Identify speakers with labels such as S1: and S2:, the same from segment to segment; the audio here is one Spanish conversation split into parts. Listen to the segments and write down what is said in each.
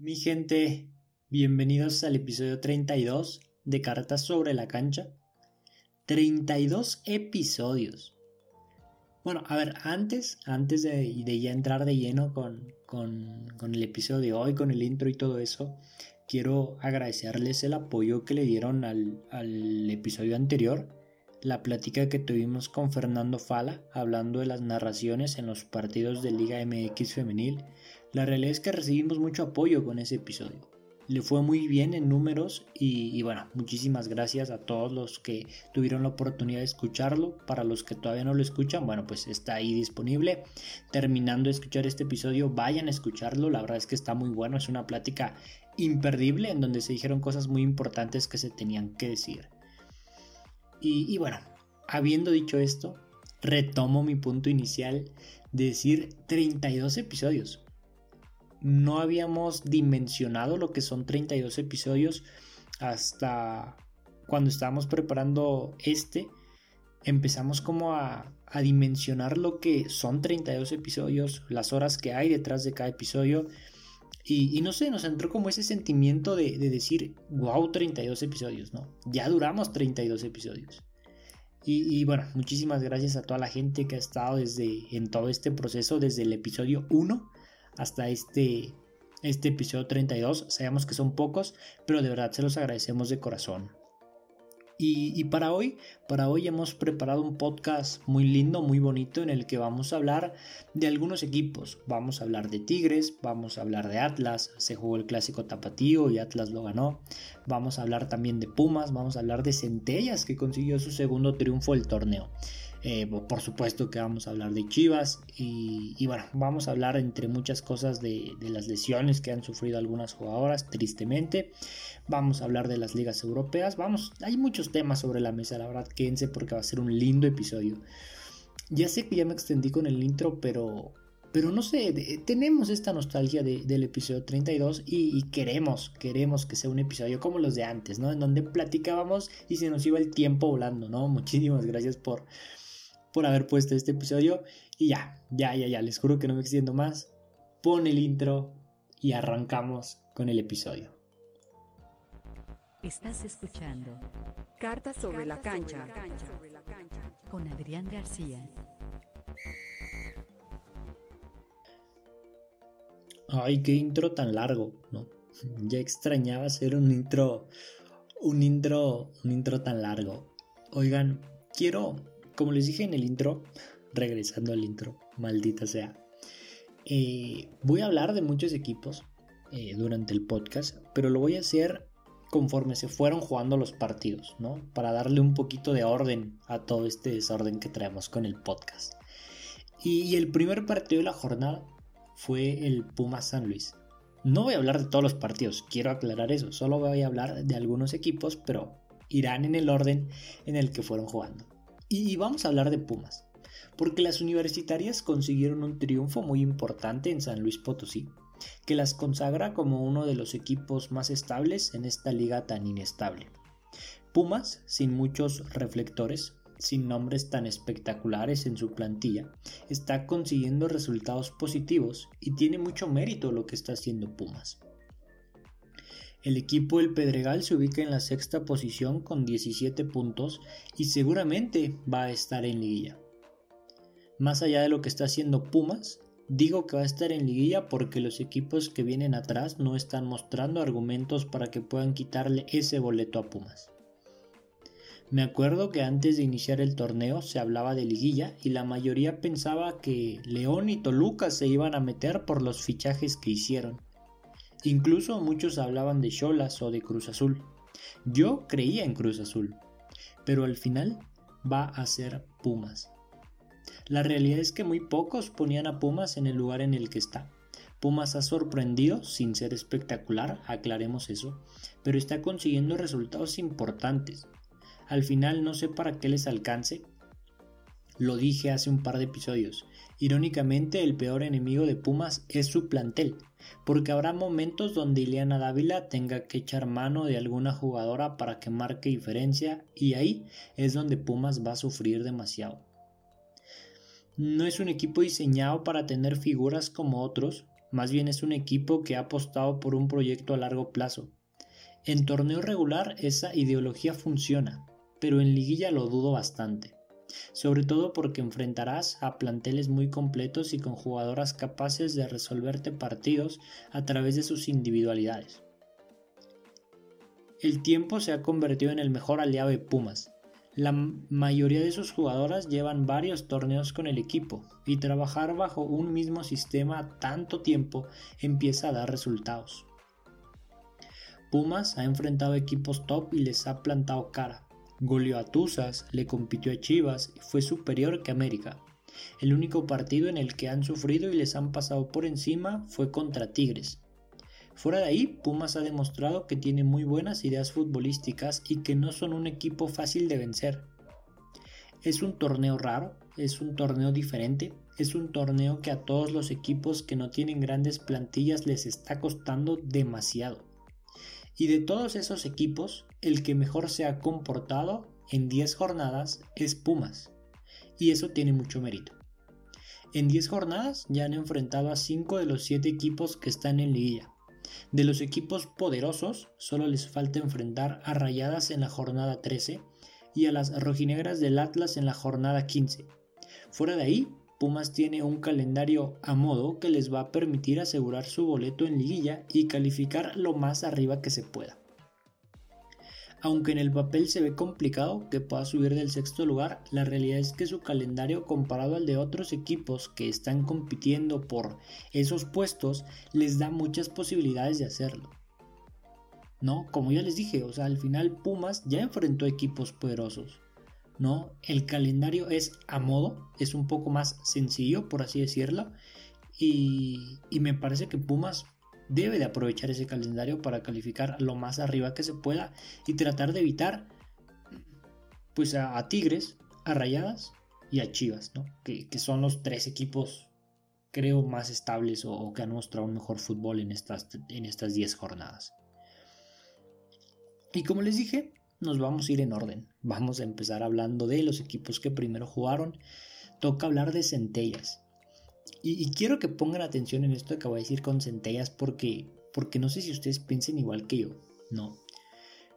S1: Mi gente, bienvenidos al episodio 32 de Cartas sobre la cancha. 32 episodios. Bueno, a ver, antes, antes de, ya entrar de lleno con, el episodio de hoy, con el intro y todo eso, quiero agradecerles el apoyo que le dieron al, al episodio anterior la plática que tuvimos con Fernando Fala hablando de las narraciones en los partidos de Liga MX femenil, la realidad es que recibimos mucho apoyo con ese episodio. Le fue muy bien en números y, bueno, muchísimas gracias a todos los que tuvieron la oportunidad de escucharlo. Para los que todavía no lo escuchan, bueno, pues está ahí disponible. Terminando de escuchar este episodio, vayan a escucharlo. La verdad es que está muy bueno. Es una plática imperdible en donde se dijeron cosas muy importantes que se tenían que decir. Y, bueno, habiendo dicho esto, retomo mi punto inicial de decir 32 episodios. No habíamos dimensionado lo que son 32 episodios hasta cuando estábamos preparando este. Empezamos como a, dimensionar lo que son 32 episodios, las horas que hay detrás de cada episodio. Y, no sé, nos entró como ese sentimiento de, decir, wow, 32 episodios, ¿no? Ya duramos 32 episodios. Y, bueno, muchísimas gracias a toda la gente que ha estado desde en todo este proceso, desde el episodio 1 hasta este, este episodio 32. Sabemos que son pocos, pero de verdad se los agradecemos de corazón. Y, para hoy, para hoy hemos preparado un podcast muy lindo, muy bonito, en el que vamos a hablar de algunos equipos. Vamos a hablar de Tigres, vamos a hablar de Atlas, se jugó el clásico tapatío y Atlas lo ganó. Vamos a hablar también de Pumas, vamos a hablar de Centellas, que consiguió su segundo triunfo del torneo. Eh, por supuesto que vamos a hablar de Chivas y, bueno, vamos a hablar entre muchas cosas de, las lesiones que han sufrido algunas jugadoras, tristemente. Vamos a hablar de las ligas europeas. Vamos, hay muchos temas sobre la mesa, la verdad, quédense porque va a ser un lindo episodio. Ya sé que ya me extendí con el intro, pero, pero no sé, tenemos esta nostalgia del episodio 32 y, y, queremos, queremos que sea un episodio como los de antes, ¿no? En donde platicábamos y se nos iba el tiempo volando, ¿no? Muchísimas gracias por, por haber puesto este episodio. Y ya, ya, ya, ya, les juro que no me extiendo más. Pon el intro y arrancamos con el episodio.
S2: Estás escuchando Cartas sobre, la, cancha. con Adrián García.
S1: Ay, qué intro tan largo, ¿no? Ya extrañaba hacer un intro, un intro, un intro tan largo. Oigan, quiero como les dije en el intro, regresando al intro, maldita sea, eh, voy a hablar de muchos equipos eh, durante el podcast, pero lo voy a hacer conforme se fueron jugando los partidos, ¿no? Para darle un poquito de orden a todo este desorden que traemos con el podcast. Y, el primer partido de la jornada fue el Puma San Luis. No voy a hablar de todos los partidos, quiero aclarar eso, solo voy a hablar de algunos equipos, pero irán en el orden en el que fueron jugando. Y vamos a hablar de Pumas, porque las universitarias consiguieron un triunfo muy importante en San Luis Potosí, que las consagra como uno de los equipos más estables en esta liga tan inestable. Pumas, sin muchos reflectores, sin nombres tan espectaculares en su plantilla, está consiguiendo resultados positivos y tiene mucho mérito lo que está haciendo Pumas. El equipo del Pedregal se ubica en la sexta posición con 17 puntos y seguramente va a estar en liguilla. Más allá de lo que está haciendo Pumas, digo que va a estar en liguilla porque los equipos que vienen atrás no están mostrando argumentos para que puedan quitarle ese boleto a Pumas. Me acuerdo que antes de iniciar el torneo se hablaba de liguilla y la mayoría pensaba que León y Toluca se iban a meter por los fichajes que hicieron. Incluso muchos hablaban de Cholas o de Cruz Azul. Yo creía en Cruz Azul, pero al final va a ser Pumas. La realidad es que muy pocos ponían a Pumas en el lugar en el que está. Pumas ha sorprendido sin ser espectacular, aclaremos eso, pero está consiguiendo resultados importantes. Al final no sé para qué les alcance. Lo dije hace un par de episodios. Irónicamente, el peor enemigo de Pumas es su plantel porque habrá momentos donde Ileana Dávila tenga que echar mano de alguna jugadora para que marque diferencia y ahí es donde Pumas va a sufrir demasiado. No es un equipo diseñado para tener figuras como otros más bien es un equipo que ha apostado por un proyecto a largo plazo. En torneo regular esa ideología funciona, pero en liguilla lo dudo bastante, sobre todo porque enfrentarás a planteles muy completos y con jugadoras capaces de resolverte partidos a través de sus individualidades. El tiempo se ha convertido en el mejor aliado de Pumas, la mayoría de sus jugadoras llevan varios torneos con el equipo y trabajar bajo un mismo sistema tanto tiempo empieza a dar resultados. Pumas ha enfrentado equipos top y les ha plantado cara. Goleó a Tuzas, le compitió a Chivas y fue superior que América. El único partido en el que han sufrido y les han pasado por encima fue contra Tigres, Fuera de ahí, Pumas ha demostrado que tiene muy buenas ideas futbolísticas y que no son un equipo fácil de vencer. Es un torneo raro, es un torneo diferente, es un torneo que a todos los equipos que no tienen grandes plantillas les está costando demasiado. Y de todos esos equipos, el que mejor se ha comportado en 10 jornadas es Pumas. Y eso tiene mucho mérito. En 10 jornadas ya han enfrentado a 5 de los 7 equipos que están en liguilla. De los equipos poderosos, solo les falta enfrentar a Rayadas en la jornada 13 y a las rojinegras del Atlas en la jornada 15. Fuera de ahí, Pumas tiene un calendario a modo que les va a permitir asegurar su boleto en liguilla y calificar lo más arriba que se pueda. Aunque en el papel se ve complicado que pueda subir del sexto lugar, la realidad es que su calendario comparado al de otros equipos que están compitiendo por esos puestos les da muchas posibilidades de hacerlo. ¿No? Como ya les dije, o sea, al final Pumas ya enfrentó equipos poderosos. ¿No? El calendario es a modo, es un poco más sencillo, por así decirlo. Y, y me parece que Pumas debe de aprovechar ese calendario para calificar lo más arriba que se pueda y tratar de evitar pues a, Tigres, a Rayadas y a Chivas, ¿no? que, son los tres equipos creo más estables o, que han mostrado un mejor fútbol en estas en estas 10 jornadas. Y como les dije, nos vamos a ir en orden. Vamos a empezar hablando de los equipos que primero jugaron. Toca hablar de Centellas. Y, quiero que pongan atención en esto que acabo de decir con centellas porque, porque no sé si ustedes piensen igual que yo. No.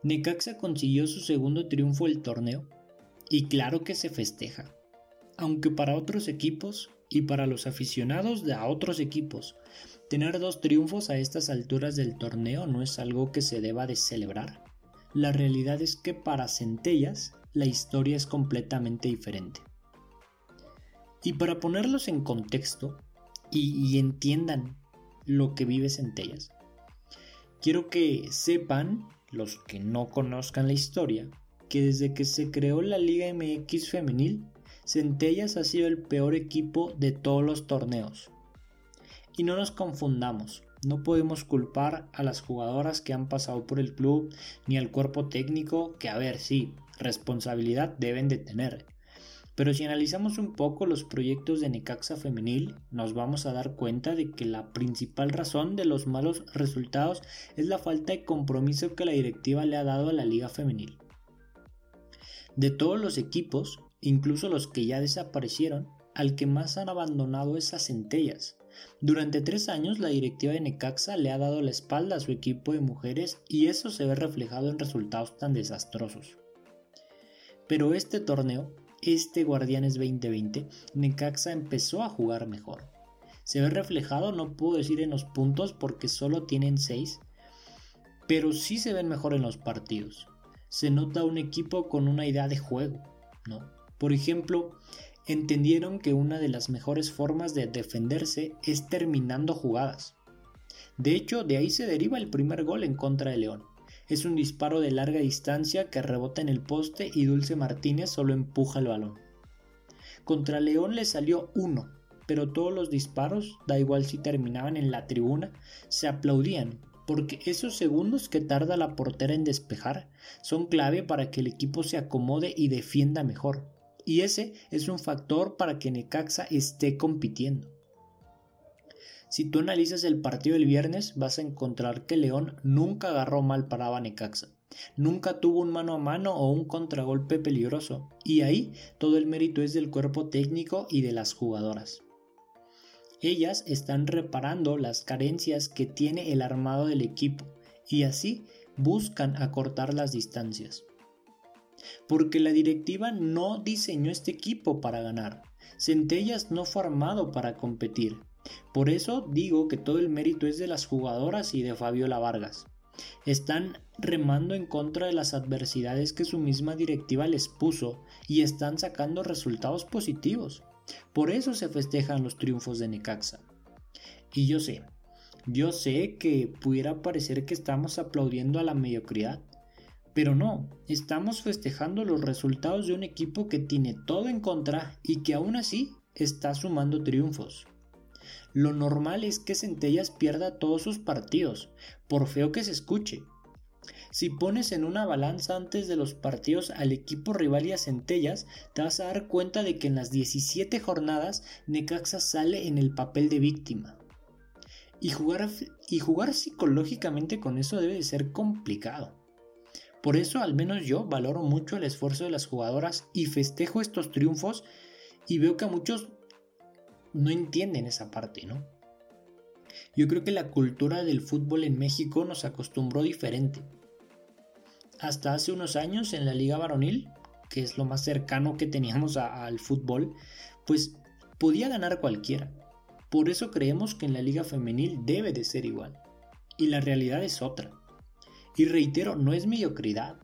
S1: Necaxa consiguió su segundo triunfo del torneo y claro que se festeja. Aunque para otros equipos y para los aficionados de a otros equipos, tener dos triunfos a estas alturas del torneo no es algo que se deba de celebrar. La realidad es que para Centellas la historia es completamente diferente. Y para ponerlos en contexto y, entiendan lo que vive Centellas, quiero que sepan, los que no conozcan la historia, que desde que se creó la Liga MX femenil, Centellas ha sido el peor equipo de todos los torneos. Y no nos confundamos, no podemos culpar a las jugadoras que han pasado por el club ni al cuerpo técnico que a ver, sí, responsabilidad deben de tener, pero si analizamos un poco los proyectos de Necaxa femenil, nos vamos a dar cuenta de que la principal razón de los malos resultados es la falta de compromiso que la directiva le ha dado a la liga femenil. De todos los equipos, incluso los que ya desaparecieron, al que más han abandonado es a Centellas. Durante tres años la directiva de Necaxa le ha dado la espalda a su equipo de mujeres y eso se ve reflejado en resultados tan desastrosos. Pero este torneo este Guardianes 2020, Necaxa empezó a jugar mejor. Se ve reflejado, no puedo decir en los puntos porque solo tienen 6, pero sí se ven mejor en los partidos. Se nota un equipo con una idea de juego, ¿no? Por ejemplo, entendieron que una de las mejores formas de defenderse es terminando jugadas. De hecho, de ahí se deriva el primer gol en contra de León. Es un disparo de larga distancia que rebota en el poste y Dulce Martínez solo empuja el balón. Contra León le salió uno, pero todos los disparos, da igual si terminaban en la tribuna, se aplaudían, porque esos segundos que tarda la portera en despejar son clave para que el equipo se acomode y defienda mejor. Y ese es un factor para que Necaxa esté compitiendo. Si tú analizas el partido del viernes, vas a encontrar que León nunca agarró mal para Necaxa. Nunca tuvo un mano a mano o un contragolpe peligroso. Y ahí todo el mérito es del cuerpo técnico y de las jugadoras. Ellas están reparando las carencias que tiene el armado del equipo y así buscan acortar las distancias. Porque la directiva no diseñó este equipo para ganar. Centellas no fue armado para competir. Por eso digo que todo el mérito es de las jugadoras y de Fabiola Vargas. Están remando en contra de las adversidades que su misma directiva les puso y están sacando resultados positivos. Por eso se festejan los triunfos de Necaxa. Y yo sé, yo sé que pudiera parecer que estamos aplaudiendo a la mediocridad, pero no, estamos festejando los resultados de un equipo que tiene todo en contra y que aún así está sumando triunfos. Lo normal es que Centellas pierda todos sus partidos, por feo que se escuche. Si pones en una balanza antes de los partidos al equipo rival y a Centellas, te vas a dar cuenta de que en las 17 jornadas Necaxa sale en el papel de víctima. Y jugar, y jugar psicológicamente con eso debe de ser complicado. Por eso al menos yo valoro mucho el esfuerzo de las jugadoras y festejo estos triunfos y veo que a muchos no entienden esa parte, ¿no? Yo creo que la cultura del fútbol en México nos acostumbró diferente. Hasta hace unos años en la liga varonil, que es lo más cercano que teníamos al fútbol, pues podía ganar cualquiera. Por eso creemos que en la liga femenil debe de ser igual. Y la realidad es otra. Y reitero, no es mediocridad.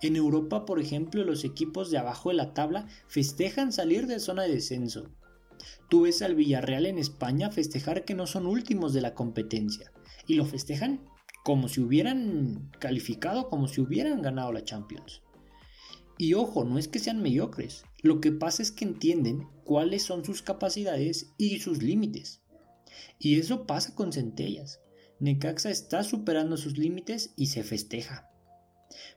S1: En Europa, por ejemplo, los equipos de abajo de la tabla festejan salir de zona de descenso Tú ves al Villarreal en España festejar que no son últimos de la competencia y lo festejan como si hubieran calificado, como si hubieran ganado la Champions. Y ojo, no es que sean mediocres, lo que pasa es que entienden cuáles son sus capacidades y sus límites. Y eso pasa con Centellas. Necaxa está superando sus límites y se festeja.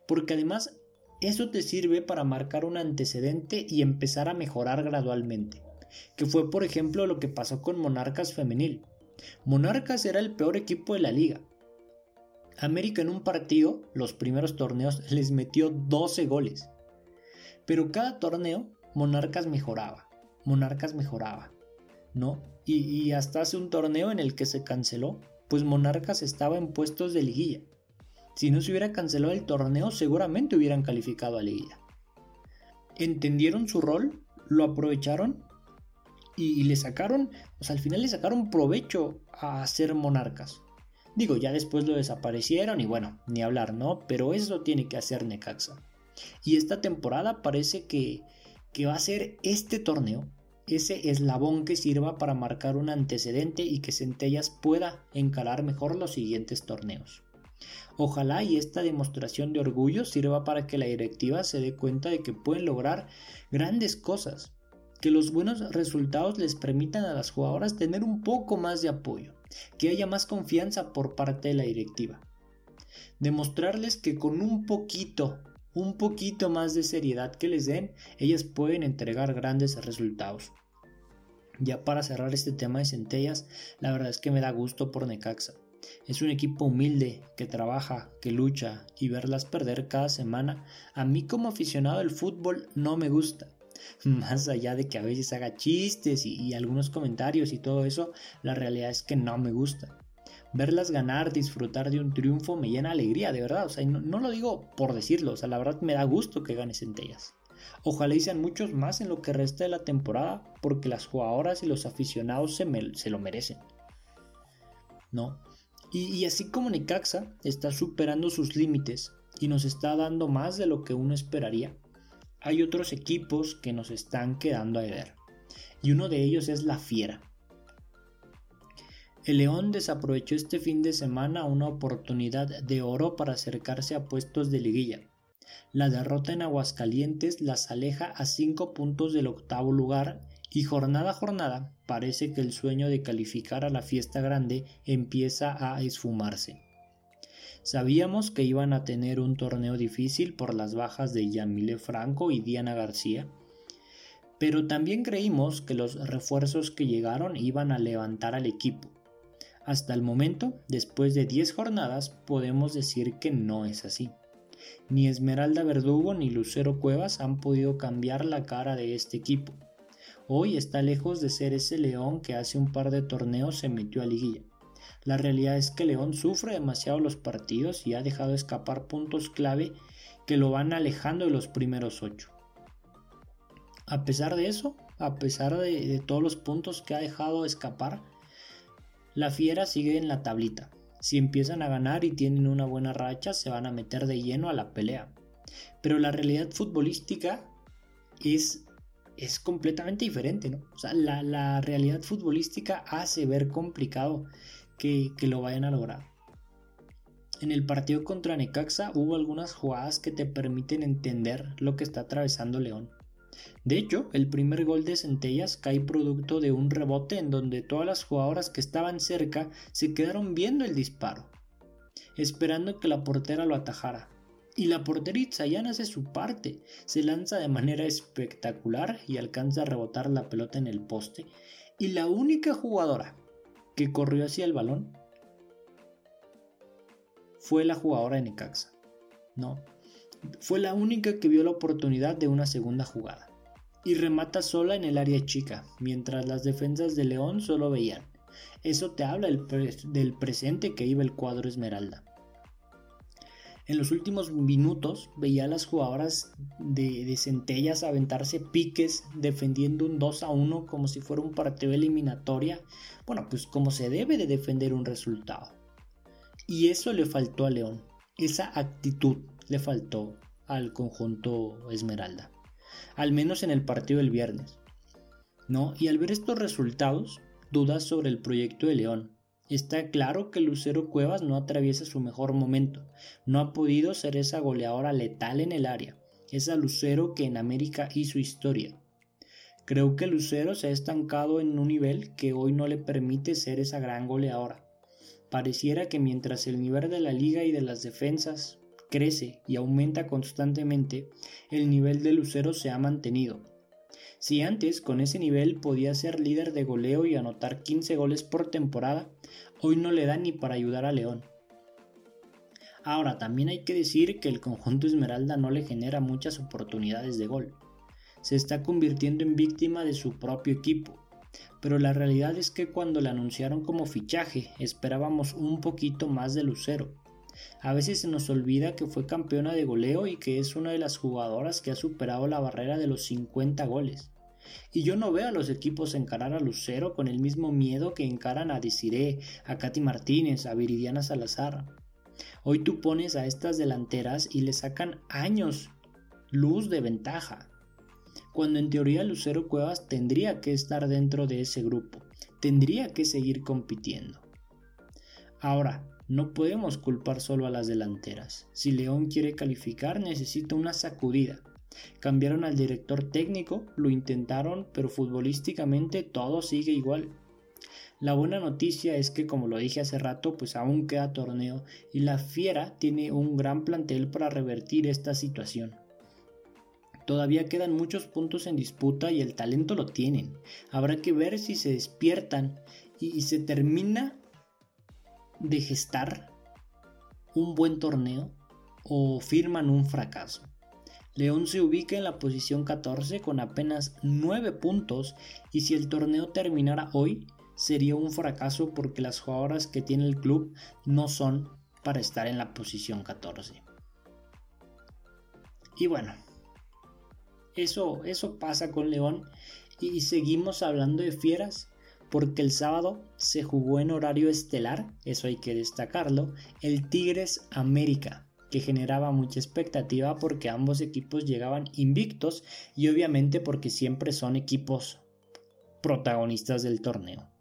S1: Porque además eso te sirve para marcar un antecedente y empezar a mejorar gradualmente que fue por ejemplo lo que pasó con Monarcas Femenil. Monarcas era el peor equipo de la liga. América en un partido, los primeros torneos, les metió 12 goles. Pero cada torneo, Monarcas mejoraba. Monarcas mejoraba. ¿No? Y, y hasta hace un torneo en el que se canceló, pues Monarcas estaba en puestos de liguilla. Si no se hubiera cancelado el torneo, seguramente hubieran calificado a liguilla. Entendieron su rol, lo aprovecharon y, le sacaron, pues al final le sacaron provecho a ser monarcas. Digo, ya después lo desaparecieron y bueno, ni hablar, ¿no? Pero eso tiene que hacer Necaxa. Y esta temporada parece que, que va a ser este torneo, ese eslabón que sirva para marcar un antecedente y que Centellas pueda encarar mejor los siguientes torneos. Ojalá y esta demostración de orgullo sirva para que la directiva se dé cuenta de que pueden lograr grandes cosas que los buenos resultados les permitan a las jugadoras tener un poco más de apoyo, que haya más confianza por parte de la directiva. Demostrarles que con un poquito, un poquito más de seriedad que les den, ellas pueden entregar grandes resultados. Ya para cerrar este tema de centellas, la verdad es que me da gusto por Necaxa. Es un equipo humilde, que trabaja, que lucha y verlas perder cada semana, a mí como aficionado al fútbol no me gusta. más allá de que a veces haga chistes y, algunos comentarios y todo eso, la realidad es que no me gusta. Verlas ganar, disfrutar de un triunfo me llena alegría, de verdad. O sea, no, lo digo por decirlo, o sea, la verdad me da gusto que gane centellas. Ojalá y sean muchos más en lo que resta de la temporada, porque las jugadoras y los aficionados se, lo merecen. ¿No? Y, y, así como Necaxa está superando sus límites y nos está dando más de lo que uno esperaría, hay otros equipos que nos están quedando a ver. Y uno de ellos es la Fiera. El León desaprovechó este fin de semana una oportunidad de oro para acercarse a puestos de liguilla. La derrota en Aguascalientes las aleja a 5 puntos del octavo lugar y jornada a jornada parece que el sueño de calificar a la fiesta grande empieza a esfumarse. Sabíamos que iban a tener un torneo difícil por las bajas de Yamile Franco y Diana García, pero también creímos que los refuerzos que llegaron iban a levantar al equipo. Hasta el momento, después de 10 jornadas, podemos decir que no es así. Ni Esmeralda Verdugo ni Lucero Cuevas han podido cambiar la cara de este equipo. hoy está lejos de ser ese León que hace un par de torneos se metió a liguilla. La realidad es que León sufre demasiado los partidos y ha dejado escapar puntos clave que lo van alejando de los primeros ocho. A pesar de eso, a pesar de, todos los puntos que ha dejado escapar, la fiera sigue en la tablita. Si empiezan a ganar y tienen una buena racha, se van a meter de lleno a la pelea. Pero la realidad futbolística es, es completamente diferente, ¿no? O sea, la, realidad futbolística hace ver complicado que, lo vayan a lograr. En el partido contra Necaxa hubo algunas jugadas que te permiten entender lo que está atravesando León. De hecho, el primer gol de Centellas cae producto de un rebote en donde todas las jugadoras que estaban cerca se quedaron viendo el disparo, esperando que la portera lo atajara. Y la portera Itzayán hace su parte, se lanza de manera espectacular y alcanza a rebotar la pelota en el poste. Y la única jugadora que corrió hacia el balón fue la jugadora de Necaxa. No, fue la única que vio la oportunidad de una segunda jugada. Y remata sola en el área chica, mientras las defensas de León solo veían. Eso te habla del, presente que iba el cuadro Esmeralda. En los últimos minutos veía a las jugadoras de, de, Centellas aventarse piques defendiendo un 2 a 1 como si fuera un partido eliminatoria. Bueno, pues como se debe de defender un resultado. Y eso le faltó a León, esa actitud, le faltó al conjunto Esmeralda, al menos en el partido del viernes. ¿No? Y al ver estos resultados, dudas sobre el proyecto de León. Está claro que Lucero Cuevas no atraviesa su mejor momento, no ha podido ser esa goleadora letal en el área, esa Lucero que en América hizo historia. Creo que Lucero se ha estancado en un nivel que hoy no le permite ser esa gran goleadora. Pareciera que mientras el nivel de la liga y de las defensas crece y aumenta constantemente, el nivel de Lucero se ha mantenido. Si antes con ese nivel podía ser líder de goleo y anotar 15 goles por temporada, hoy no le da ni para ayudar a León. Ahora, también hay que decir que el conjunto Esmeralda no le genera muchas oportunidades de gol. Se está convirtiendo en víctima de su propio equipo. Pero la realidad es que cuando la anunciaron como fichaje esperábamos un poquito más de Lucero. A veces se nos olvida que fue campeona de goleo y que es una de las jugadoras que ha superado la barrera de los 50 goles. Y yo no veo a los equipos encarar a Lucero con el mismo miedo que encaran a Desiree, a Katy Martínez, a Viridiana Salazar. Hoy tú pones a estas delanteras y le sacan años luz de ventaja. Cuando en teoría Lucero Cuevas tendría que estar dentro de ese grupo, tendría que seguir compitiendo. Ahora, no podemos culpar solo a las delanteras. Si León quiere calificar necesita una sacudida. Cambiaron al director técnico, lo intentaron, pero futbolísticamente todo sigue igual. La buena noticia es que, como lo dije hace rato, pues aún queda torneo y la Fiera tiene un gran plantel para revertir esta situación. Todavía quedan muchos puntos en disputa y el talento lo tienen. Habrá que ver si se despiertan y, se termina de gestar un buen torneo o firman un fracaso. León se ubica en la posición 14 con apenas 9 puntos y si el torneo terminara hoy sería un fracaso porque las jugadoras que tiene el club no son para estar en la posición 14. Y bueno, eso, eso pasa con León y seguimos hablando de fieras porque el sábado se jugó en horario estelar, eso hay que destacarlo, el Tigres América, que generaba mucha expectativa porque ambos equipos llegaban invictos y obviamente porque siempre son equipos protagonistas del torneo.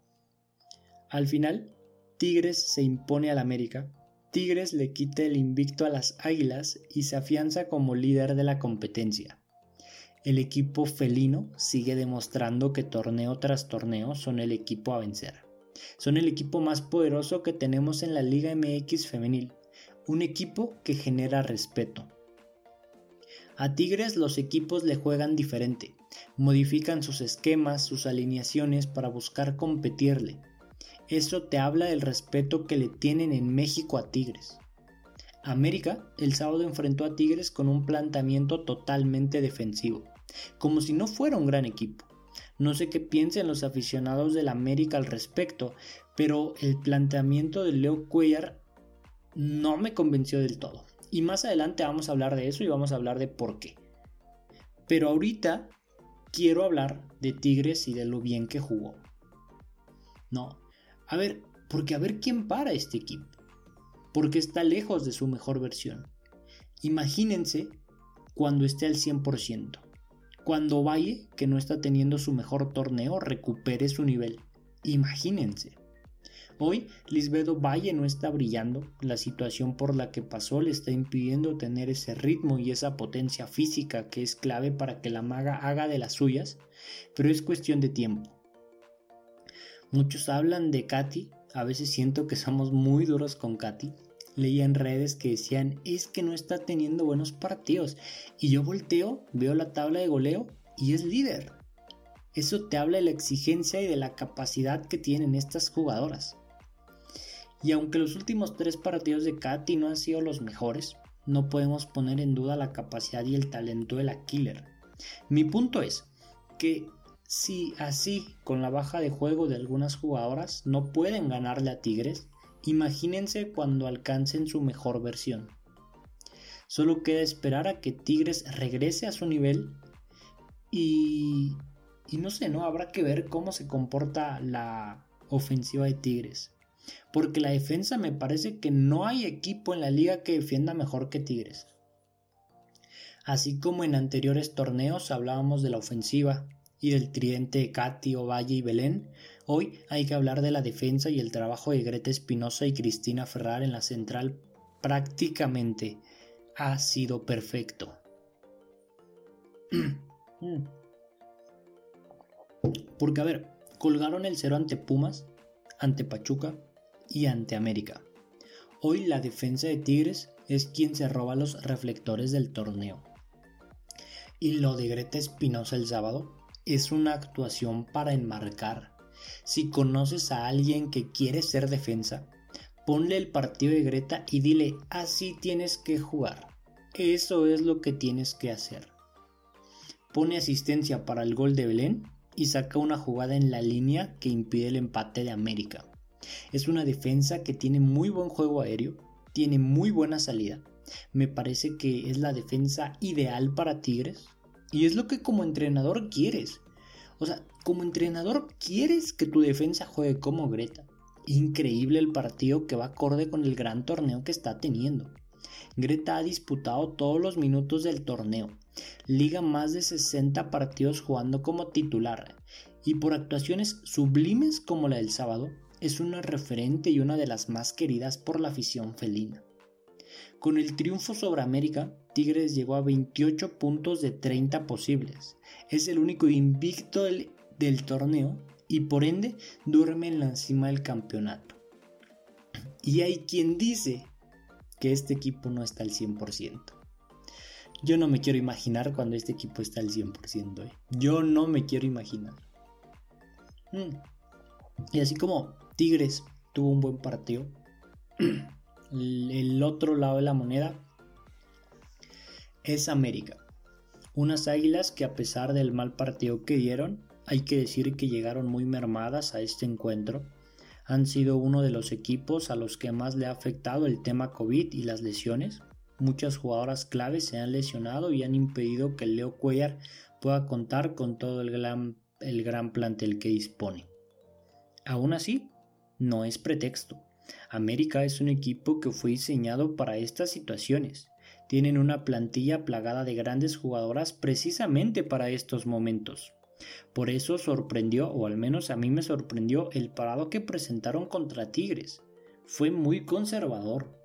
S1: Al final, Tigres se impone al América, Tigres le quita el invicto a las Águilas y se afianza como líder de la competencia el equipo felino sigue demostrando que torneo tras torneo son el equipo a vencer. Son el equipo más poderoso que tenemos en la Liga MX femenil, un equipo que genera respeto. A Tigres los equipos le juegan diferente, modifican sus esquemas, sus alineaciones para buscar competirle. Eso te habla del respeto que le tienen en México a Tigres. América el sábado enfrentó a Tigres con un planteamiento totalmente defensivo como si no fuera un gran equipo. No sé qué piensen los aficionados del América al respecto, pero el planteamiento de Leo Cuellar no me convenció del todo. Y más adelante vamos a hablar de eso y vamos a hablar de por qué. Pero ahorita quiero hablar de Tigres y de lo bien que jugó. No, a ver, porque a ver quién para este equipo. Porque está lejos de su mejor versión. Imagínense cuando esté al 100%. Cuando Valle, que no está teniendo su mejor torneo, recupere su nivel. Imagínense. Hoy Lisbedo Valle no está brillando, la situación por la que pasó le está impidiendo tener ese ritmo y esa potencia física que es clave para que la maga haga de las suyas, pero es cuestión de tiempo. Muchos hablan de Katy, a veces siento que somos muy duros con Katy. Leía en redes que decían es que no está teniendo buenos partidos y yo volteo, veo la tabla de goleo y es líder. Eso te habla de la exigencia y de la capacidad que tienen estas jugadoras. Y aunque los últimos tres partidos de Katy no han sido los mejores, no podemos poner en duda la capacidad y el talento de la killer. Mi punto es que si así, con la baja de juego de algunas jugadoras, no pueden ganarle a Tigres, imagínense cuando alcancen su mejor versión. Solo queda esperar a que Tigres regrese a su nivel y, y no sé, ¿no? Habrá que ver cómo se comporta la ofensiva de Tigres. Porque la defensa me parece que no hay equipo en la liga que defienda mejor que Tigres. Así como en anteriores torneos hablábamos de la ofensiva y del tridente de Katy, Ovalle y Belén, hoy hay que hablar de la defensa y el trabajo de Greta Espinosa y Cristina Ferrar en la central prácticamente ha sido perfecto. Porque a ver, colgaron el cero ante Pumas, ante Pachuca, y ante América. Hoy la defensa de Tigres es quien se roba los reflectores del torneo. Y lo de Greta Espinosa el sábado es una actuación para enmarcar. Si conoces a alguien que quiere ser defensa, ponle el partido de Greta y dile así tienes que jugar. Eso es lo que tienes que hacer. Pone asistencia para el gol de Belén y saca una jugada en la línea que impide el empate de América. Es una defensa que tiene muy buen juego aéreo, tiene muy buena salida. Me parece que es la defensa ideal para Tigres y es lo que como entrenador quieres. O sea, como entrenador quieres que tu defensa juegue como Greta. Increíble el partido que va acorde con el gran torneo que está teniendo. Greta ha disputado todos los minutos del torneo. Liga más de 60 partidos jugando como titular. Y por actuaciones sublimes como la del sábado, es una referente y una de las más queridas por la afición felina. Con el triunfo sobre América, Tigres llegó a 28 puntos de 30 posibles. Es el único invicto del, torneo y por ende duerme en la cima del campeonato. Y hay quien dice que este equipo no está al 100%. Yo no me quiero imaginar cuando este equipo está al 100%. ¿eh? Yo no me quiero imaginar. Mm. Y así como Tigres tuvo un buen partido. El otro lado de la moneda es América. Unas águilas que a pesar del mal partido que dieron, hay que decir que llegaron muy mermadas a este encuentro. Han sido uno de los equipos a los que más le ha afectado el tema COVID y las lesiones. Muchas jugadoras claves se han lesionado y han impedido que Leo Cuellar pueda contar con todo el gran, el gran plantel que dispone. Aún así, no es pretexto. América es un equipo que fue diseñado para estas situaciones. Tienen una plantilla plagada de grandes jugadoras precisamente para estos momentos. Por eso sorprendió, o al menos a mí me sorprendió, el parado que presentaron contra Tigres. Fue muy conservador.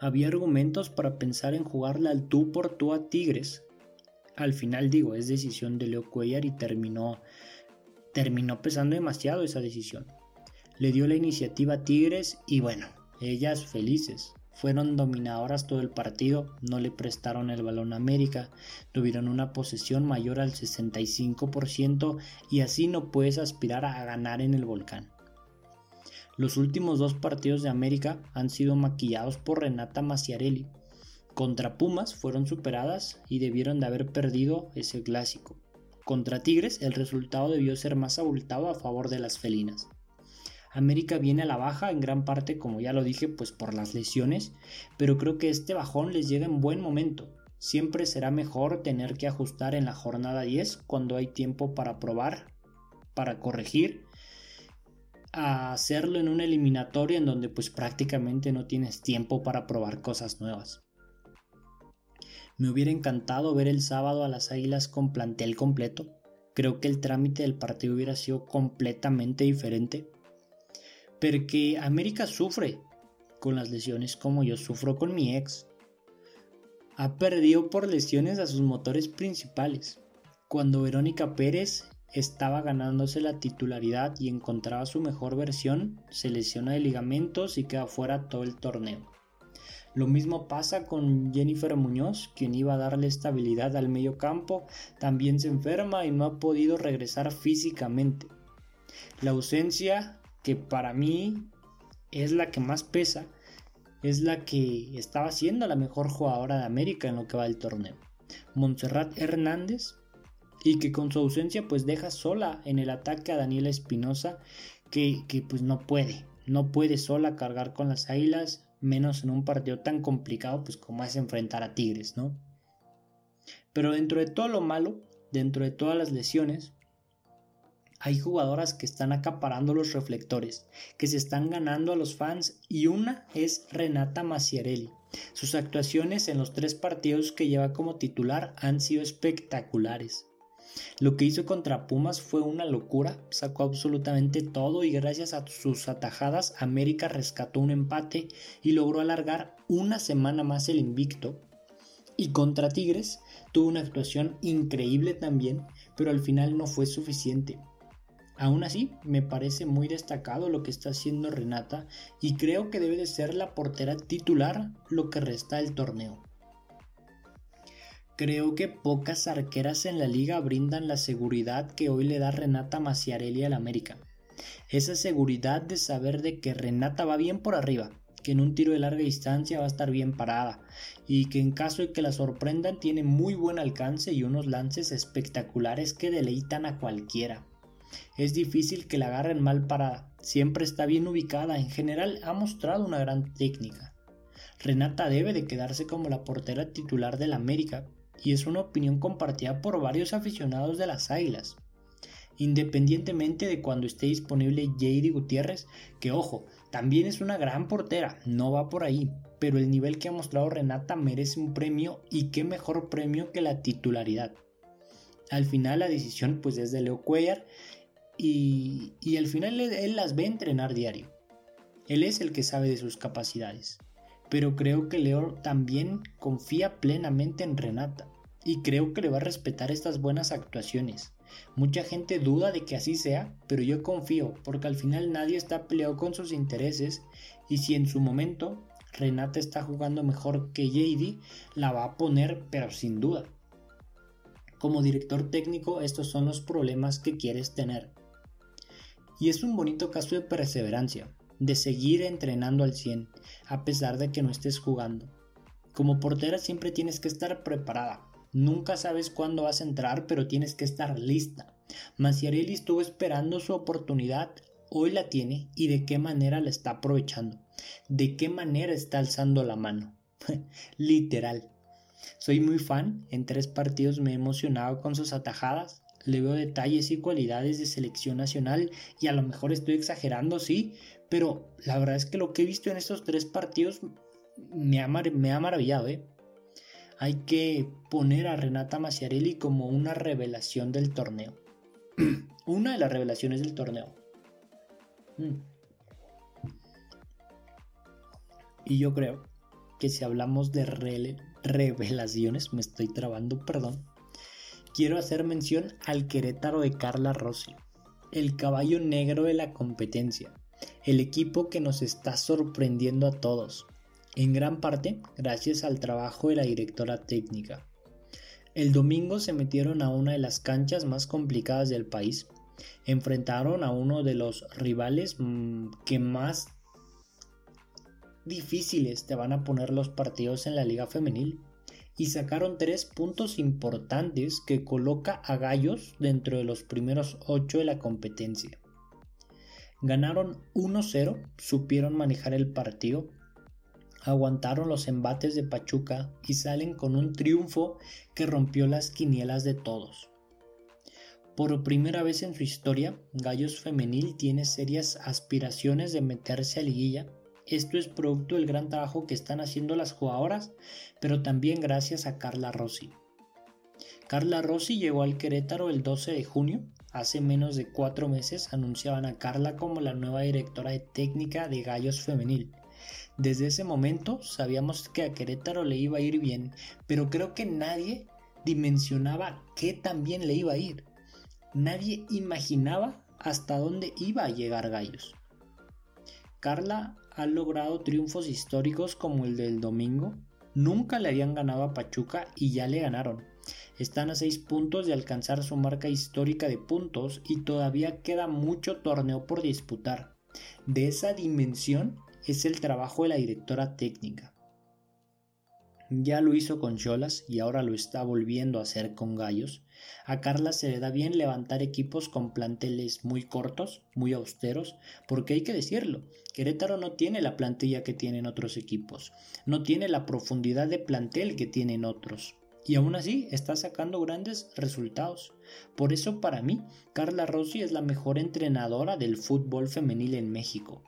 S1: Había argumentos para pensar en jugarle al tú por tú a Tigres. Al final digo, es decisión de Leo Cuellar y terminó terminó pesando demasiado esa decisión. Le dio la iniciativa a Tigres y bueno, ellas felices. Fueron dominadoras todo el partido, no le prestaron el balón a América, tuvieron una posesión mayor al 65% y así no puedes aspirar a ganar en el volcán. Los últimos dos partidos de América han sido maquillados por Renata Maciarelli. Contra Pumas fueron superadas y debieron de haber perdido ese clásico. Contra Tigres el resultado debió ser más abultado a favor de las felinas. América viene a la baja en gran parte, como ya lo dije, pues por las lesiones, pero creo que este bajón les llega en buen momento. Siempre será mejor tener que ajustar en la jornada 10 cuando hay tiempo para probar, para corregir, a hacerlo en una eliminatoria en donde pues prácticamente no tienes tiempo para probar cosas nuevas. Me hubiera encantado ver el sábado a las Águilas con plantel completo. Creo que el trámite del partido hubiera sido completamente diferente. Porque América sufre con las lesiones como yo sufro con mi ex. Ha perdido por lesiones a sus motores principales. Cuando Verónica Pérez estaba ganándose la titularidad y encontraba su mejor versión, se lesiona de ligamentos y queda fuera todo el torneo. Lo mismo pasa con Jennifer Muñoz, quien iba a darle estabilidad al medio campo, también se enferma y no ha podido regresar físicamente. La ausencia, que para mí es la que más pesa, es la que estaba siendo la mejor jugadora de América en lo que va del torneo. Montserrat Hernández, y que con su ausencia pues deja sola en el ataque a Daniela Espinosa, que, que pues no puede, no puede sola cargar con las águilas, menos en un partido tan complicado pues como es enfrentar a Tigres, ¿no? Pero dentro de todo lo malo, dentro de todas las lesiones, hay jugadoras que están acaparando los reflectores, que se están ganando a los fans y una es Renata Maciarelli. Sus actuaciones en los tres partidos que lleva como titular han sido espectaculares. Lo que hizo contra Pumas fue una locura, sacó absolutamente todo y gracias a sus atajadas América rescató un empate y logró alargar una semana más el invicto. Y contra Tigres tuvo una actuación increíble también, pero al final no fue suficiente. Aún así, me parece muy destacado lo que está haciendo Renata y creo que debe de ser la portera titular lo que resta del torneo. Creo que pocas arqueras en la liga brindan la seguridad que hoy le da Renata Maciarelli al América. Esa seguridad de saber de que Renata va bien por arriba, que en un tiro de larga distancia va a estar bien parada y que en caso de que la sorprendan tiene muy buen alcance y unos lances espectaculares que deleitan a cualquiera. Es difícil que la agarren mal parada, siempre está bien ubicada, en general ha mostrado una gran técnica. Renata debe de quedarse como la portera titular del América, y es una opinión compartida por varios aficionados de las Águilas. Independientemente de cuando esté disponible JD Gutiérrez, que ojo, también es una gran portera, no va por ahí, pero el nivel que ha mostrado Renata merece un premio y qué mejor premio que la titularidad. Al final la decisión pues es de Leo Cuellar y, y al final él las ve entrenar diario. Él es el que sabe de sus capacidades, pero creo que Leo también confía plenamente en Renata y creo que le va a respetar estas buenas actuaciones. Mucha gente duda de que así sea, pero yo confío, porque al final nadie está peleado con sus intereses y si en su momento Renata está jugando mejor que JD, la va a poner, pero sin duda. Como director técnico, estos son los problemas que quieres tener. Y es un bonito caso de perseverancia, de seguir entrenando al 100, a pesar de que no estés jugando. Como portera siempre tienes que estar preparada, Nunca sabes cuándo vas a entrar, pero tienes que estar lista. Maciarelli estuvo esperando su oportunidad, hoy la tiene y de qué manera la está aprovechando. De qué manera está alzando la mano. Literal. Soy muy fan, en tres partidos me he emocionado con sus atajadas, le veo detalles y cualidades de selección nacional y a lo mejor estoy exagerando, sí, pero la verdad es que lo que he visto en estos tres partidos me ha, me ha maravillado, ¿eh? hay que poner a Renata Maciarelli como una revelación del torneo. una de las revelaciones del torneo. Mm. Y yo creo que si hablamos de revelaciones, me estoy trabando, perdón, quiero hacer mención al Querétaro de Carla Rossi, el caballo negro de la competencia, el equipo que nos está sorprendiendo a todos en gran parte gracias al trabajo de la directora técnica. El domingo se metieron a una de las canchas más complicadas del país, enfrentaron a uno de los rivales mm, que más difíciles te van a poner los partidos en la liga femenil y sacaron tres puntos importantes que coloca a Gallos dentro de los primeros ocho de la competencia. Ganaron 1-0, supieron manejar el partido, aguantaron los embates de Pachuca y salen con un triunfo que rompió las quinielas de todos. Por primera vez en su historia, Gallos Femenil tiene serias aspiraciones de meterse a liguilla. Esto es producto del gran trabajo que están haciendo las jugadoras, pero también gracias a Carla Rossi. Carla Rossi llegó al Querétaro el 12 de junio. Hace menos de cuatro meses anunciaban a Carla como la nueva directora de técnica de Gallos Femenil. Desde ese momento sabíamos que a Querétaro le iba a ir bien, pero creo que nadie dimensionaba qué tan bien le iba a ir. Nadie imaginaba hasta dónde iba a llegar Gallos. Carla ha logrado triunfos históricos como el del domingo. Nunca le habían ganado a Pachuca y ya le ganaron. Están a 6 puntos de alcanzar su marca histórica de puntos y todavía queda mucho torneo por disputar. De esa dimensión es el trabajo de la directora técnica. Ya lo hizo con Cholas y ahora lo está volviendo a hacer con Gallos. A Carla se le da bien levantar equipos con planteles muy cortos, muy austeros, porque hay que decirlo, Querétaro no tiene la plantilla que tienen otros equipos, no tiene la profundidad de plantel que tienen otros. Y aún así está sacando grandes resultados. Por eso para mí, Carla Rossi es la mejor entrenadora del fútbol femenil en México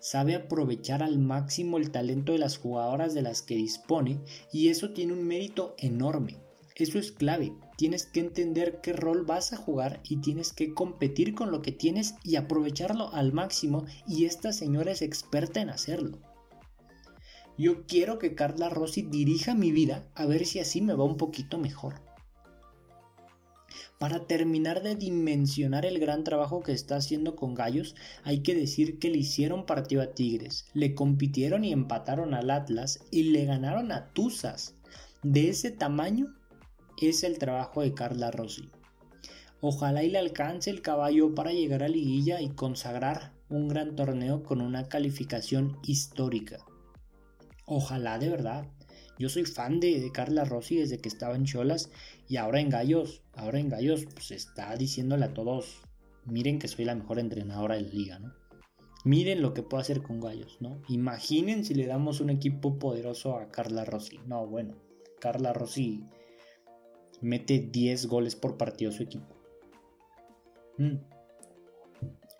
S1: sabe aprovechar al máximo el talento de las jugadoras de las que dispone y eso tiene un mérito enorme. Eso es clave. Tienes que entender qué rol vas a jugar y tienes que competir con lo que tienes y aprovecharlo al máximo y esta señora es experta en hacerlo. Yo quiero que Carla Rossi dirija mi vida a ver si así me va un poquito mejor. Para terminar de dimensionar el gran trabajo que está haciendo con Gallos, hay que decir que le hicieron partido a Tigres, le compitieron y empataron al Atlas y le ganaron a Tuzas. De ese tamaño es el trabajo de Carla Rossi. Ojalá y le alcance el caballo para llegar a liguilla y consagrar un gran torneo con una calificación histórica. Ojalá de verdad. Yo soy fan de, Carla Rossi desde que estaba en Cholas y ahora en Gallos, ahora en Gallos, pues está diciéndole a todos, miren que soy la mejor entrenadora de la liga, ¿no? Miren lo que puedo hacer con Gallos, ¿no? Imaginen si le damos un equipo poderoso a Carla Rossi. No, bueno, Carla Rossi mete 10 goles por partido su equipo. Mm.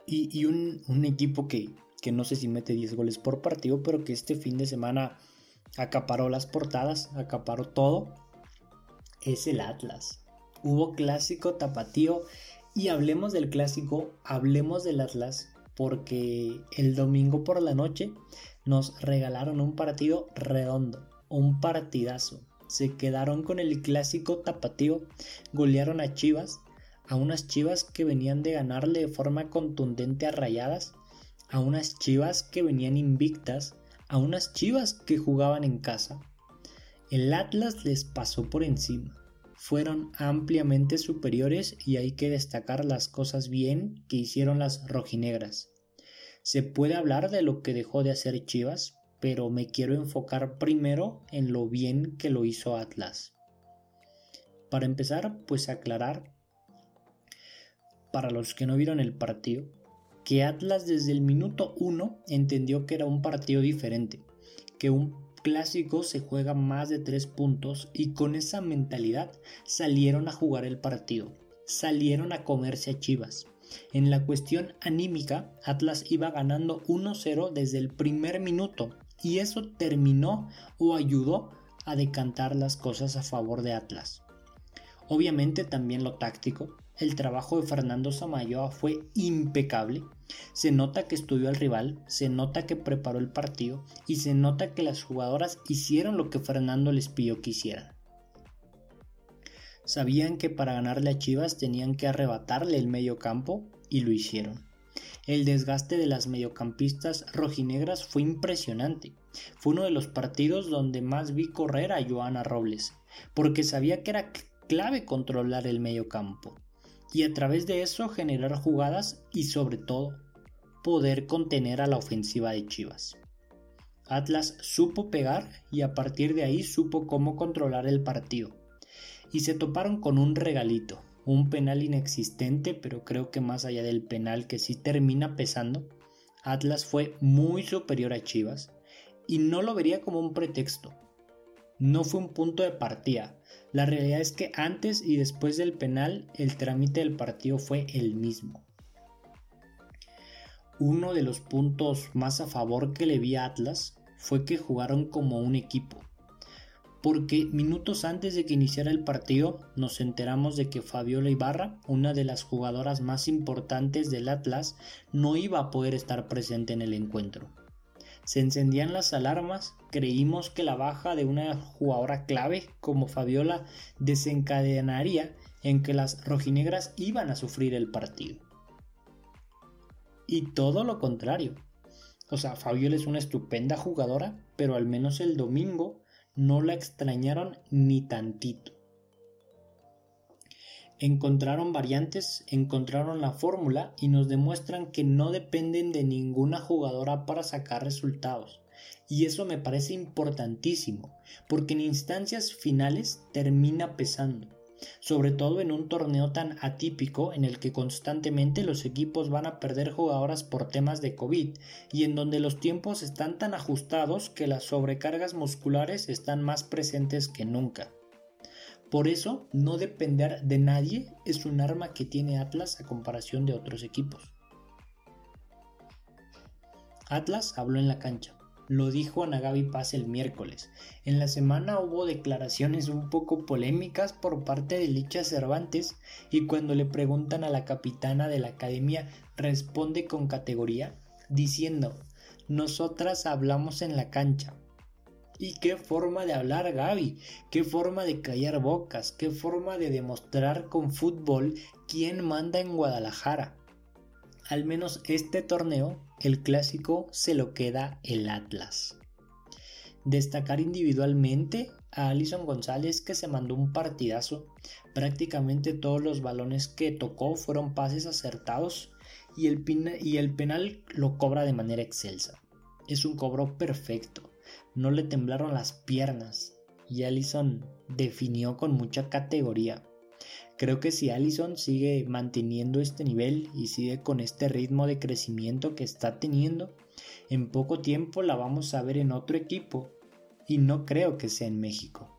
S1: Y, un, equipo que, que no sé si mete 10 goles por partido, pero que este fin de semana acaparó las portadas, acaparó todo, es el Atlas. Hubo clásico tapatío y hablemos del clásico, hablemos del Atlas, porque el domingo por la noche nos regalaron un partido redondo, un partidazo. Se quedaron con el clásico tapatío, golearon a Chivas, a unas Chivas que venían de ganarle de forma contundente a Rayadas, a unas Chivas que venían invictas a unas chivas que jugaban en casa. El Atlas les pasó por encima. Fueron ampliamente superiores y hay que destacar las cosas bien que hicieron las rojinegras. Se puede hablar de lo que dejó de hacer Chivas, pero me quiero enfocar primero en lo bien que lo hizo Atlas. Para empezar, pues aclarar, para los que no vieron el partido, que Atlas desde el minuto 1 entendió que era un partido diferente, que un clásico se juega más de 3 puntos y con esa mentalidad salieron a jugar el partido, salieron a comerse a Chivas. En la cuestión anímica, Atlas iba ganando 1-0 desde el primer minuto y eso terminó o ayudó a decantar las cosas a favor de Atlas. Obviamente también lo táctico, el trabajo de Fernando Samayoa fue impecable. Se nota que estudió al rival, se nota que preparó el partido y se nota que las jugadoras hicieron lo que Fernando les pidió que hicieran. Sabían que para ganarle a Chivas tenían que arrebatarle el medio campo y lo hicieron. El desgaste de las mediocampistas rojinegras fue impresionante. Fue uno de los partidos donde más vi correr a Joana Robles, porque sabía que era clave controlar el medio campo y a través de eso generar jugadas y sobre todo poder contener a la ofensiva de Chivas. Atlas supo pegar y a partir de ahí supo cómo controlar el partido. Y se toparon con un regalito, un penal inexistente, pero creo que más allá del penal que sí termina pesando, Atlas fue muy superior a Chivas y no lo vería como un pretexto. No fue un punto de partida. La realidad es que antes y después del penal el trámite del partido fue el mismo. Uno de los puntos más a favor que le vi a Atlas fue que jugaron como un equipo. Porque minutos antes de que iniciara el partido nos enteramos de que Fabiola Ibarra, una de las jugadoras más importantes del Atlas, no iba a poder estar presente en el encuentro. Se encendían las alarmas, creímos que la baja de una jugadora clave como Fabiola desencadenaría en que las rojinegras iban a sufrir el partido. Y todo lo contrario. O sea, Fabiola es una estupenda jugadora, pero al menos el domingo no la extrañaron ni tantito. Encontraron variantes, encontraron la fórmula y nos demuestran que no dependen de ninguna jugadora para sacar resultados. Y eso me parece importantísimo, porque en instancias finales termina pesando sobre todo en un torneo tan atípico en el que constantemente los equipos van a perder jugadoras por temas de COVID y en donde los tiempos están tan ajustados que las sobrecargas musculares están más presentes que nunca. Por eso, no depender de nadie es un arma que tiene Atlas a comparación de otros equipos. Atlas habló en la cancha lo dijo Anagabi Paz el miércoles. En la semana hubo declaraciones un poco polémicas por parte de Licha Cervantes y cuando le preguntan a la capitana de la academia responde con categoría diciendo nosotras hablamos en la cancha. Y qué forma de hablar Gaby, qué forma de callar bocas, qué forma de demostrar con fútbol quién manda en Guadalajara al menos este torneo, el clásico, se lo queda el Atlas. Destacar individualmente a Alison González que se mandó un partidazo. Prácticamente todos los balones que tocó fueron pases acertados y el, y el penal lo cobra de manera excelsa. Es un cobro perfecto. No le temblaron las piernas y Alison definió con mucha categoría. Creo que si Allison sigue manteniendo este nivel y sigue con este ritmo de crecimiento que está teniendo, en poco tiempo la vamos a ver en otro equipo y no creo que sea en México.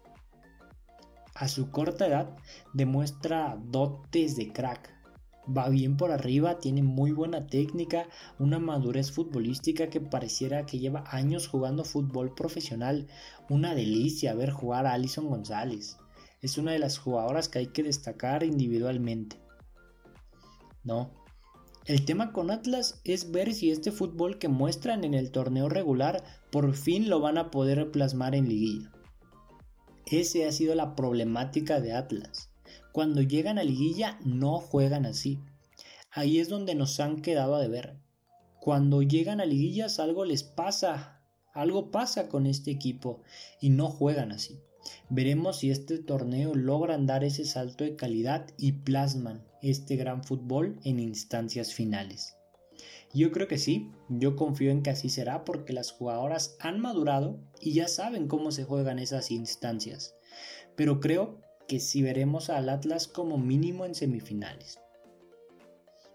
S1: A su corta edad demuestra dotes de crack. Va bien por arriba, tiene muy buena técnica, una madurez futbolística que pareciera que lleva años jugando fútbol profesional. Una delicia ver jugar a Alison González es una de las jugadoras que hay que destacar individualmente. No. El tema con Atlas es ver si este fútbol que muestran en el torneo regular por fin lo van a poder plasmar en liguilla. Ese ha sido la problemática de Atlas. Cuando llegan a liguilla no juegan así. Ahí es donde nos han quedado a deber. Cuando llegan a liguillas algo les pasa, algo pasa con este equipo y no juegan así. Veremos si este torneo logran dar ese salto de calidad y plasman este gran fútbol en instancias finales. Yo creo que sí, yo confío en que así será porque las jugadoras han madurado y ya saben cómo se juegan esas instancias. Pero creo que sí veremos al Atlas como mínimo en semifinales.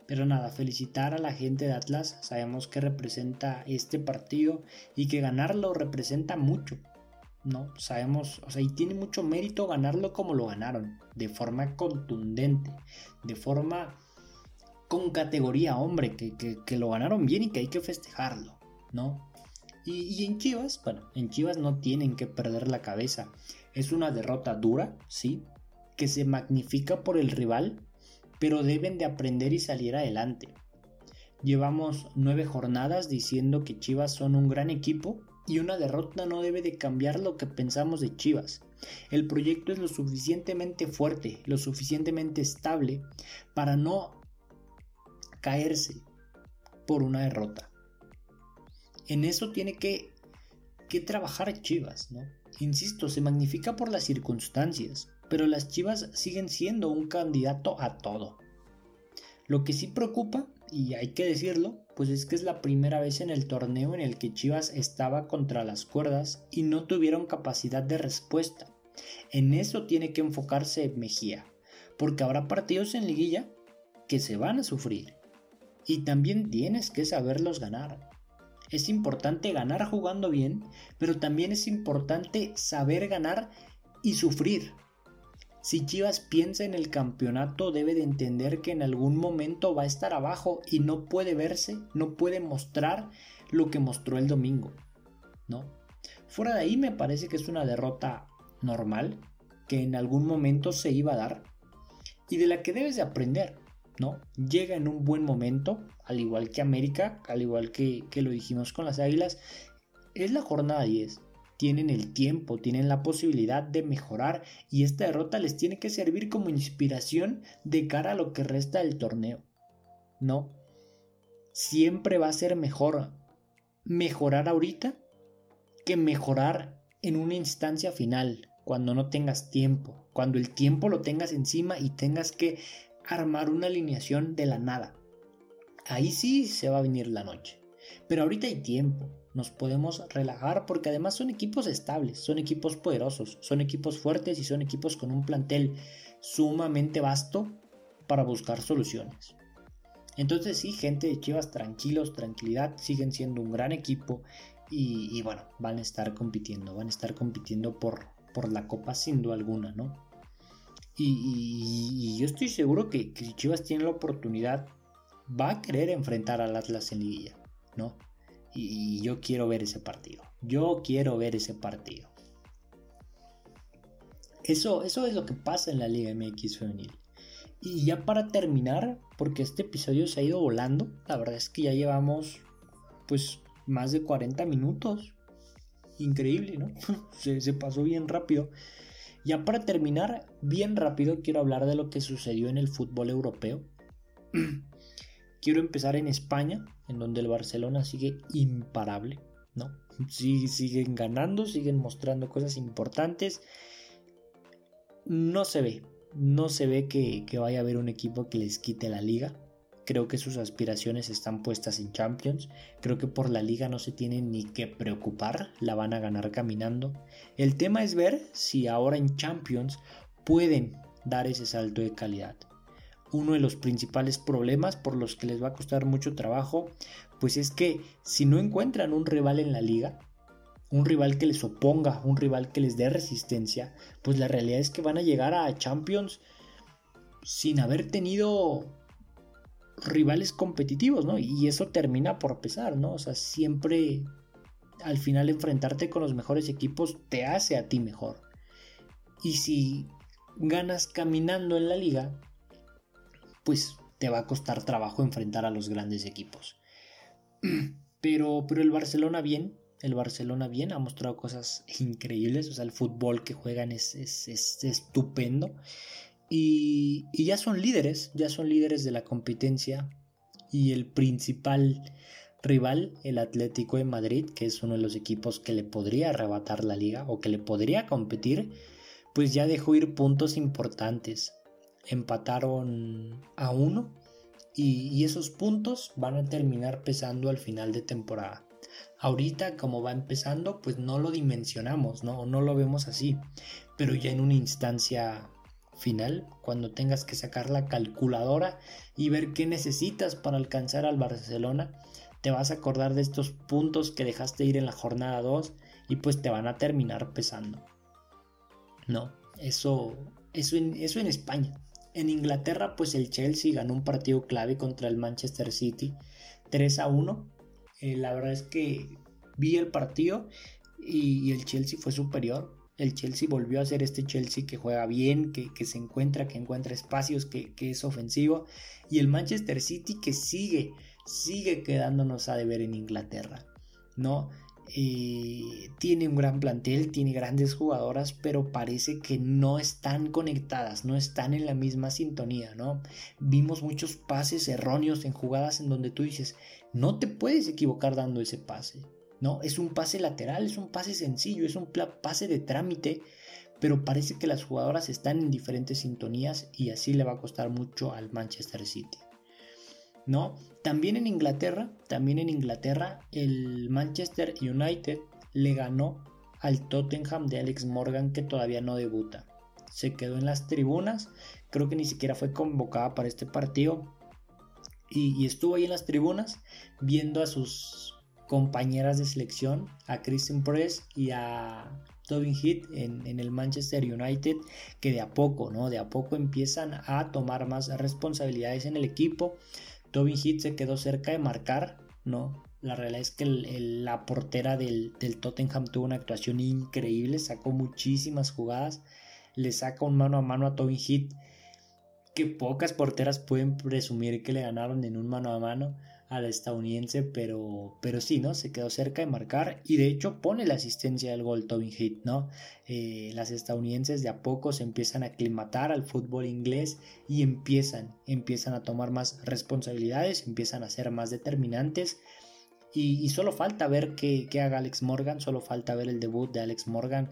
S1: Pero nada, felicitar a la gente de Atlas, sabemos que representa este partido y que ganarlo representa mucho, ¿no? Sabemos, o sea, y tiene mucho mérito ganarlo como lo ganaron, de forma contundente, de forma con categoría, hombre, que, lo ganaron bien y que hay que festejarlo, ¿no? Y, y, en Chivas, bueno, en Chivas no tienen que perder la cabeza. Es una derrota dura, sí, que se magnifica por el rival, pero deben de aprender y salir adelante. Llevamos nueve jornadas diciendo que Chivas son un gran equipo y una derrota no debe de cambiar lo que pensamos de Chivas. El proyecto es lo suficientemente fuerte, lo suficientemente estable para no caerse por una derrota. En eso tiene que, que trabajar Chivas, ¿no? Insisto, se magnifica por las circunstancias, pero las Chivas siguen siendo un candidato a todo. Lo que sí preocupa y hay que decirlo, pues es que es la primera vez en el torneo en el que Chivas estaba contra las cuerdas y no tuvieron capacidad de respuesta. En eso tiene que enfocarse Mejía, porque habrá partidos en liguilla que se van a sufrir y también tienes que saberlos ganar. Es importante ganar jugando bien, pero también es importante saber ganar y sufrir. Si Chivas piensa en el campeonato debe de entender que en algún momento va a estar abajo y no puede verse, no puede mostrar lo que mostró el domingo, ¿no? Fuera de ahí me parece que es una derrota normal, que en algún momento se iba a dar y de la que debes de aprender, Llega en un buen momento, al igual que América, al igual que, que lo dijimos con las Águilas, es la jornada 10 tienen el tiempo, tienen la posibilidad de mejorar y esta derrota les tiene que servir como inspiración de cara a lo que resta del torneo. No, siempre va a ser mejor mejorar ahorita que mejorar en una instancia final, cuando no tengas tiempo, cuando el tiempo lo tengas encima y tengas que armar una alineación de la nada. Ahí sí se va a venir la noche. Pero ahorita hay tiempo, nos podemos relajar porque además son equipos estables, son equipos poderosos, son equipos fuertes y son equipos con un plantel sumamente vasto para buscar soluciones. Entonces sí, gente de Chivas, tranquilos, tranquilidad, siguen siendo un gran equipo y, bueno, van a estar compitiendo, van a estar compitiendo por, por la copa sin duda alguna, ¿no? Y, yo estoy seguro que, que Chivas tiene la oportunidad, va a querer enfrentar al Atlas en liguilla, ¿no? Y yo quiero ver ese partido. Yo quiero ver ese partido. Eso, eso es lo que pasa en la Liga MX femenil. Y ya para terminar, porque este episodio se ha ido volando, la verdad es que ya llevamos pues más de 40 minutos. Increíble, ¿no? se pasó bien rápido. Ya para terminar, bien rápido quiero hablar de lo que sucedió en el fútbol europeo. quiero empezar en España, en donde el Barcelona sigue imparable, ¿no? siguen ganando, siguen mostrando cosas importantes. No se ve, no se ve que, que vaya a haber un equipo que les quite la liga. Creo que sus aspiraciones están puestas en Champions. Creo que por la liga no se tienen ni que preocupar, la van a ganar caminando. El tema es ver si ahora en Champions pueden dar ese salto de calidad uno de los principales problemas por los que les va a costar mucho trabajo, pues es que si no encuentran un rival en la liga, un rival que les oponga, un rival que les dé resistencia, pues la realidad es que van a llegar a Champions sin haber tenido rivales competitivos, ¿no? Y eso termina por pesar, ¿no? O sea, siempre al final enfrentarte con los mejores equipos te hace a ti mejor. Y si ganas caminando en la liga, pues te va a costar trabajo enfrentar a los grandes equipos. Pero, pero el Barcelona bien, el Barcelona bien, ha mostrado cosas increíbles, o sea, el fútbol que juegan es, es, estupendo. Y, y, ya son líderes, ya son líderes de la competencia. Y el principal rival, el Atlético de Madrid, que es uno de los equipos que le podría arrebatar la liga o que le podría competir, pues ya dejó ir puntos importantes empataron a uno y, esos puntos van a terminar pesando al final de temporada. Ahorita como va empezando pues no lo dimensionamos, ¿no? no lo vemos así, pero ya en una instancia final, cuando tengas que sacar la calculadora y ver qué necesitas para alcanzar al Barcelona, te vas a acordar de estos puntos que dejaste ir en la jornada 2 y pues te van a terminar pesando. No, eso, eso, eso en España. En Inglaterra, pues el Chelsea ganó un partido clave contra el Manchester City 3 a 1. Eh, la verdad es que vi el partido y, el Chelsea fue superior. El Chelsea volvió a ser este Chelsea que juega bien, que, se encuentra, que encuentra espacios, que, que, es ofensivo. Y el Manchester City que sigue, sigue quedándonos a deber en Inglaterra. ¿no? Tiene un gran plantel, tiene grandes jugadoras, pero parece que no están conectadas, no están en la misma sintonía, ¿no? Vimos muchos pases erróneos en jugadas en donde tú dices, no te puedes equivocar dando ese pase, ¿no? Es un pase lateral, es un pase sencillo, es un pase de trámite, pero parece que las jugadoras están en diferentes sintonías y así le va a costar mucho al Manchester City, ¿no? También en Inglaterra, también en Inglaterra, el Manchester United le ganó al Tottenham de Alex Morgan que todavía no debuta. Se quedó en las tribunas, creo que ni siquiera fue convocada para este partido. Y, estuvo ahí en las tribunas viendo a sus compañeras de selección, a Kristen Press y a Tobin Heath en, el Manchester United, que de a poco, ¿no? De a poco empiezan a tomar más responsabilidades en el equipo. Tobin Heath se quedó cerca de marcar, ¿no? La realidad es que la portera del, Tottenham tuvo una actuación increíble, sacó muchísimas jugadas, le saca un mano a mano a Tobin Heath que pocas porteras pueden presumir que le ganaron en un mano a mano al estadounidense, pero, pero sí, ¿no? Se quedó cerca de marcar y de hecho pone la asistencia del gol Tobin Heath, ¿no? Eh, las estadounidenses de a poco se empiezan a aclimatar al fútbol inglés y empiezan, empiezan a tomar más responsabilidades, empiezan a ser más determinantes y, solo falta ver qué, haga Alex Morgan, solo falta ver el debut de Alex Morgan.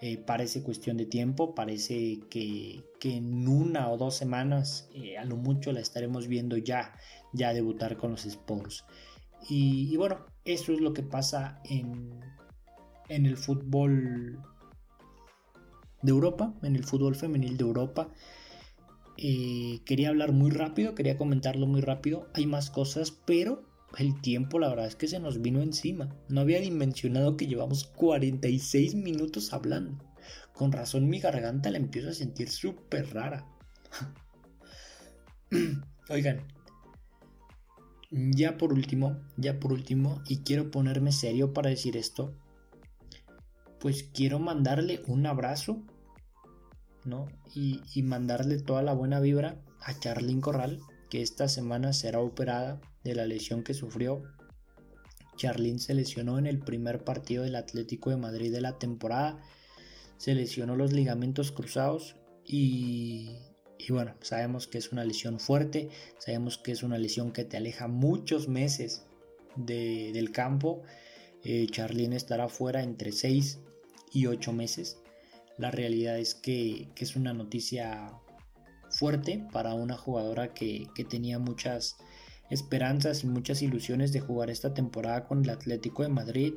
S1: Eh, parece cuestión de tiempo, parece que, en una o dos semanas eh, a lo mucho la estaremos viendo ya, ya debutar con los Spurs. Y, bueno, eso es lo que pasa en, en el fútbol de Europa, en el fútbol femenil de Europa. Eh, quería hablar muy rápido, quería comentarlo muy rápido. Hay más cosas, pero el tiempo la verdad es que se nos vino encima. No había dimensionado que llevamos 46 minutos hablando. Con razón mi garganta la empiezo a sentir súper rara. Oigan, ya por último, ya por último, y quiero ponerme serio para decir esto, pues quiero mandarle un abrazo, ¿no? Y, mandarle toda la buena vibra a Charlyn Corral, que esta semana será operada de la lesión que sufrió. Charlín se lesionó en el primer partido del Atlético de Madrid de la temporada. Se lesionó los ligamentos cruzados y, bueno, sabemos que es una lesión fuerte, sabemos que es una lesión que te aleja muchos meses del campo. Eh, estará fuera entre 6 y 8 meses. La realidad es que, es una noticia fuerte para una jugadora que, que tenía muchas esperanzas y muchas ilusiones de jugar esta temporada con el Atlético de Madrid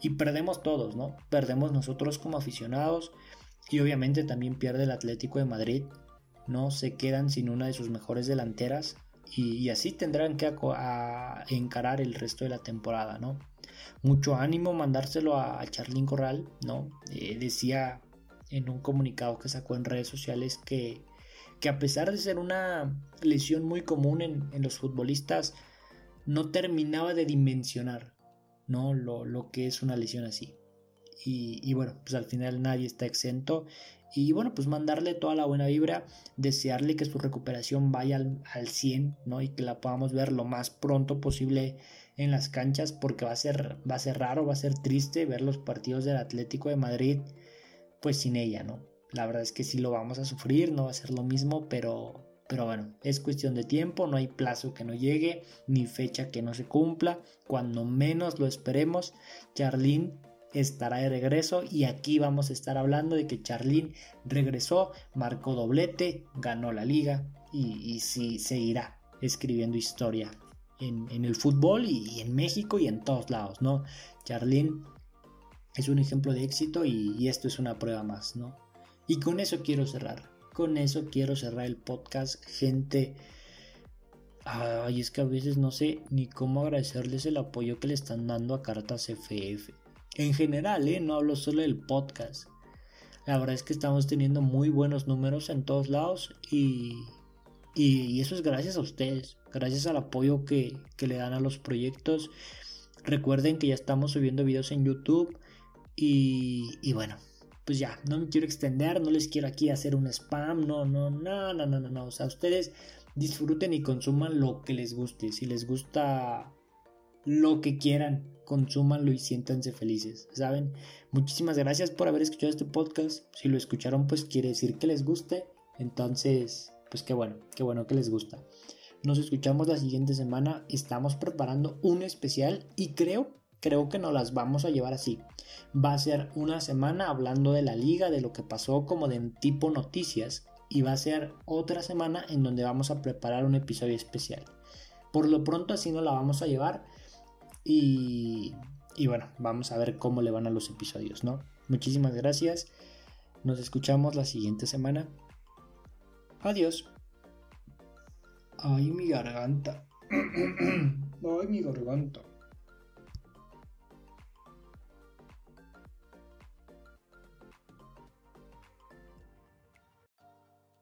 S1: y perdemos todos, ¿no? Perdemos nosotros como aficionados y obviamente también pierde el Atlético de Madrid, ¿no? Se quedan sin una de sus mejores delanteras y, así tendrán que encarar el resto de la temporada, ¿no? Mucho ánimo mandárselo a, Charlín Corral, ¿no? Eh, decía en un comunicado que sacó en redes sociales que que a pesar de ser una lesión muy común en, los futbolistas, no terminaba de dimensionar ¿no? Lo, que es una lesión así. Y, bueno, pues al final nadie está exento. Y bueno, pues mandarle toda la buena vibra, desearle que su recuperación vaya al, al 100, ¿no? Y que la podamos ver lo más pronto posible en las canchas, porque va a ser, va a ser raro, va a ser triste ver los partidos del Atlético de Madrid, pues sin ella, ¿no? La verdad es que sí lo vamos a sufrir, no va a ser lo mismo, pero, pero bueno, es cuestión de tiempo, no hay plazo que no llegue, ni fecha que no se cumpla. Cuando menos lo esperemos, Charlene estará de regreso y aquí vamos a estar hablando de que Charlene regresó, marcó doblete, ganó la liga y, sí seguirá escribiendo historia en, el fútbol y, en México y en todos lados, ¿no? Charlene es un ejemplo de éxito y, y esto es una prueba más, ¿no? Y con eso quiero cerrar. Con eso quiero cerrar el podcast, gente. Ay, es que a veces no sé ni cómo agradecerles el apoyo que le están dando a Cartas FF. En general, ¿eh? no hablo solo del podcast. La verdad es que estamos teniendo muy buenos números en todos lados y, y, eso es gracias a ustedes, gracias al apoyo que, que, le dan a los proyectos. Recuerden que ya estamos subiendo videos en YouTube y, y bueno, pues ya, no me quiero extender, no les quiero aquí hacer un spam, no, no, no, no, no, no, no. O sea, ustedes disfruten y consuman lo que les guste. Si les gusta lo que quieran, consúmanlo y siéntanse felices, ¿saben? Muchísimas gracias por haber escuchado este podcast. Si lo escucharon, pues quiere decir que les guste. Entonces, pues qué bueno, qué bueno que les gusta. Nos escuchamos la siguiente semana. Estamos preparando un especial y creo creo que no las vamos a llevar así. Va a ser una semana hablando de la liga, de lo que pasó como de tipo noticias y va a ser otra semana en donde vamos a preparar un episodio especial. por lo pronto así no la vamos a llevar. Y, y bueno, vamos a ver cómo le van a los episodios, ¿no? Muchísimas gracias. Nos escuchamos la siguiente semana. Adiós. Ay, mi garganta. Ay, mi garganta.